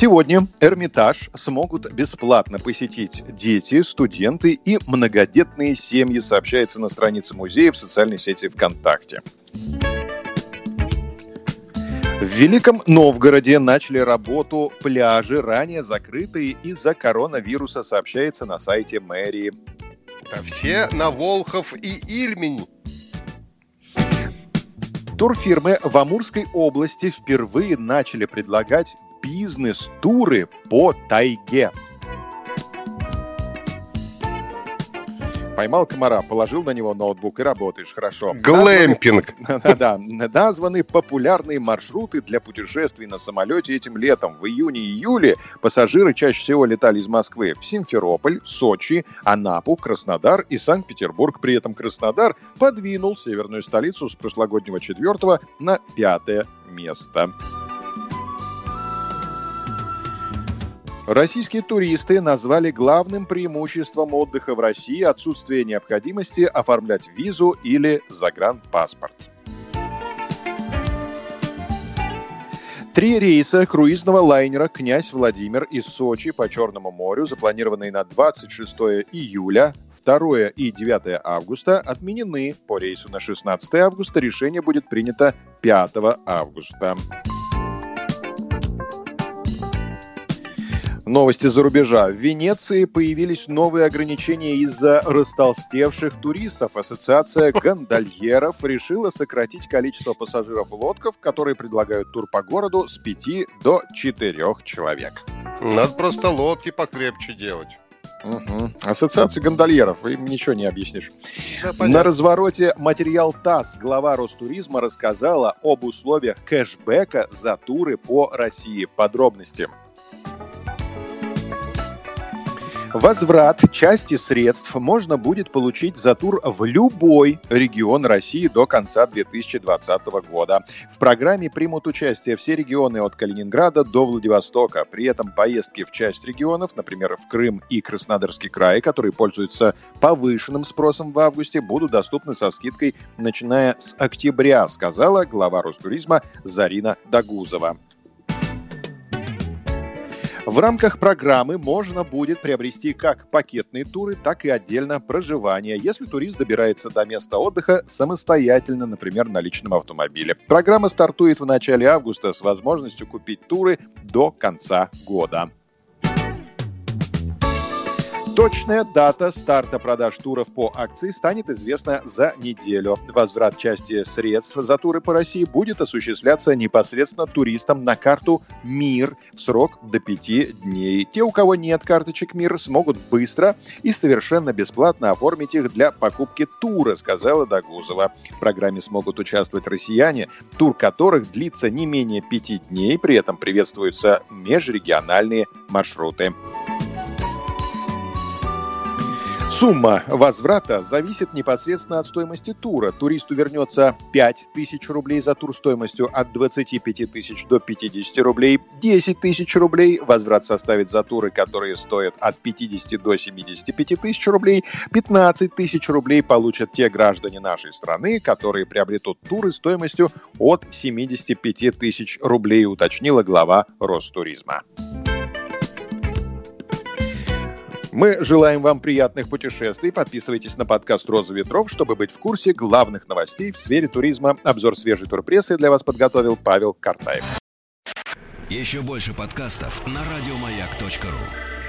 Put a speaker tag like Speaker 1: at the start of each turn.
Speaker 1: Сегодня Эрмитаж смогут бесплатно посетить дети, студенты и многодетные семьи, сообщается на странице музея в социальной сети ВКонтакте. В Великом Новгороде начали работу пляжи, ранее закрытые из-за коронавируса, сообщается на сайте мэрии.
Speaker 2: Да все на Волхов и Ильмень.
Speaker 1: Турфирмы в Амурской области впервые начали предлагать бизнес-туры по тайге. Поймал комара, положил на него ноутбук и работаешь хорошо.
Speaker 2: Глэмпинг.
Speaker 1: Да, названы популярные маршруты для путешествий на самолете этим летом. В июне-июле пассажиры чаще всего летали из Москвы в Симферополь, Сочи, Анапу, Краснодар и Санкт-Петербург. При этом Краснодар подвинул северную столицу с прошлогоднего четвертого на пятое место. Российские туристы назвали главным преимуществом отдыха в России отсутствие необходимости оформлять визу или загранпаспорт. Три рейса круизного лайнера «Князь Владимир» из Сочи по Черному морю, запланированные на 26 июля, 2 и 9 августа, отменены. По рейсу на 16 августа решение будет принято 5 августа. Новости за рубежа. В Венеции появились новые ограничения из-за растолстевших туристов. Ассоциация гондольеров решила сократить количество пассажиров в лодках, которые предлагают тур по городу с 5 до 4 человек.
Speaker 2: Надо просто лодки покрепче делать.
Speaker 1: Угу. Ассоциация гондольеров, им ничего не объяснишь. Да, На развороте материал ТАСС глава Ростуризма рассказала об условиях кэшбэка за туры по России. Подробности. Возврат части средств можно будет получить за тур в любой регион России до конца 2020 года. В программе примут участие все регионы от Калининграда до Владивостока. При этом поездки в часть регионов, например, в Крым и Краснодарский край, которые пользуются повышенным спросом в августе, будут доступны со скидкой начиная с октября, сказала глава Ростуризма Зарина Дагузова. В рамках программы можно будет приобрести как пакетные туры, так и отдельно проживание, если турист добирается до места отдыха самостоятельно, например, на личном автомобиле. Программа стартует в начале августа с возможностью купить туры до конца года. Точная дата старта продаж туров по акции станет известна за неделю. Возврат части средств за туры по России будет осуществляться непосредственно туристам на карту «Мир» в срок до пяти дней. Те, у кого нет карточек «Мир», смогут быстро и совершенно бесплатно оформить их для покупки тура, сказала Дагузова. В программе смогут участвовать россияне, тур которых длится не менее пяти дней, при этом приветствуются межрегиональные маршруты. Сумма возврата зависит непосредственно от стоимости тура. Туристу вернется 5 тысяч рублей за тур стоимостью от 25 тысяч до 50 рублей, 10 тысяч рублей. Возврат составит за туры, которые стоят от 50 до 75 тысяч рублей. 15 тысяч рублей получат те граждане нашей страны, которые приобретут туры стоимостью от 75 тысяч рублей, уточнила глава Ростуризма. Мы желаем вам приятных путешествий. Подписывайтесь на подкаст «Роза ветров», чтобы быть в курсе главных новостей в сфере туризма. Обзор свежей турпрессы для вас подготовил Павел Картаев.
Speaker 3: Еще больше подкастов на радиомаяк.ру